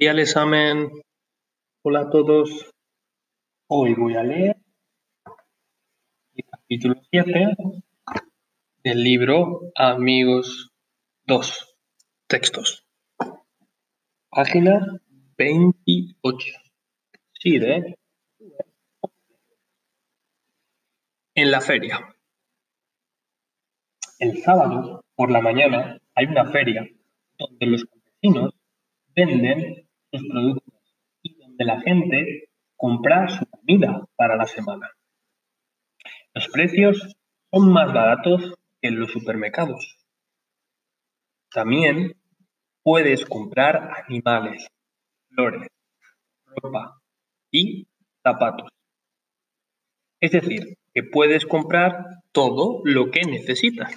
día el examen. Hola a todos. Hoy voy a leer el capítulo 7 del libro Amigos 2. Textos. Página 28. Sí, ¿eh? En la feria. El sábado, por la mañana, hay una feria donde los campesinos venden sus productos y donde la gente compra su comida para la semana. Los precios son más baratos que en los supermercados. También puedes comprar animales, flores, ropa y zapatos. Es decir, que puedes comprar todo lo que necesitas.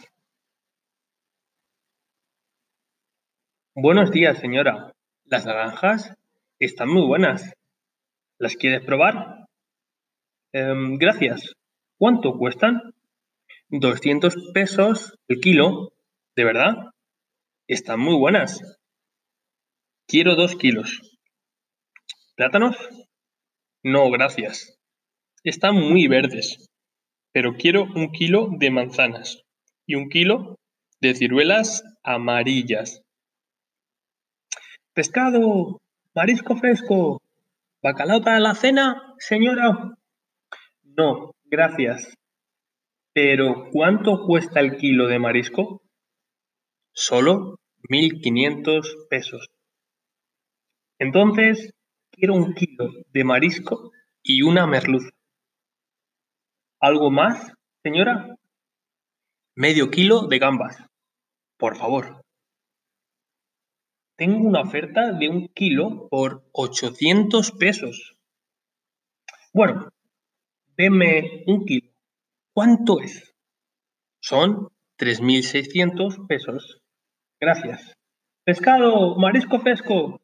Buenos días, señora. Las naranjas están muy buenas. ¿Las quieres probar? Em, gracias. ¿Cuánto cuestan? 200 pesos el kilo. ¿De verdad? Están muy buenas. Quiero dos kilos. ¿Plátanos? No, gracias. Están muy verdes. Pero quiero un kilo de manzanas y un kilo de ciruelas amarillas. Pescado, marisco fresco, bacalao para la cena, señora. No, gracias. Pero ¿cuánto cuesta el kilo de marisco? Solo 1.500 pesos. Entonces, quiero un kilo de marisco y una merluza. ¿Algo más, señora? Medio kilo de gambas, por favor. Tengo una oferta de un kilo por 800 pesos. Bueno, deme un kilo. ¿Cuánto es? Son 3.600 pesos. Gracias. Pescado, marisco fresco.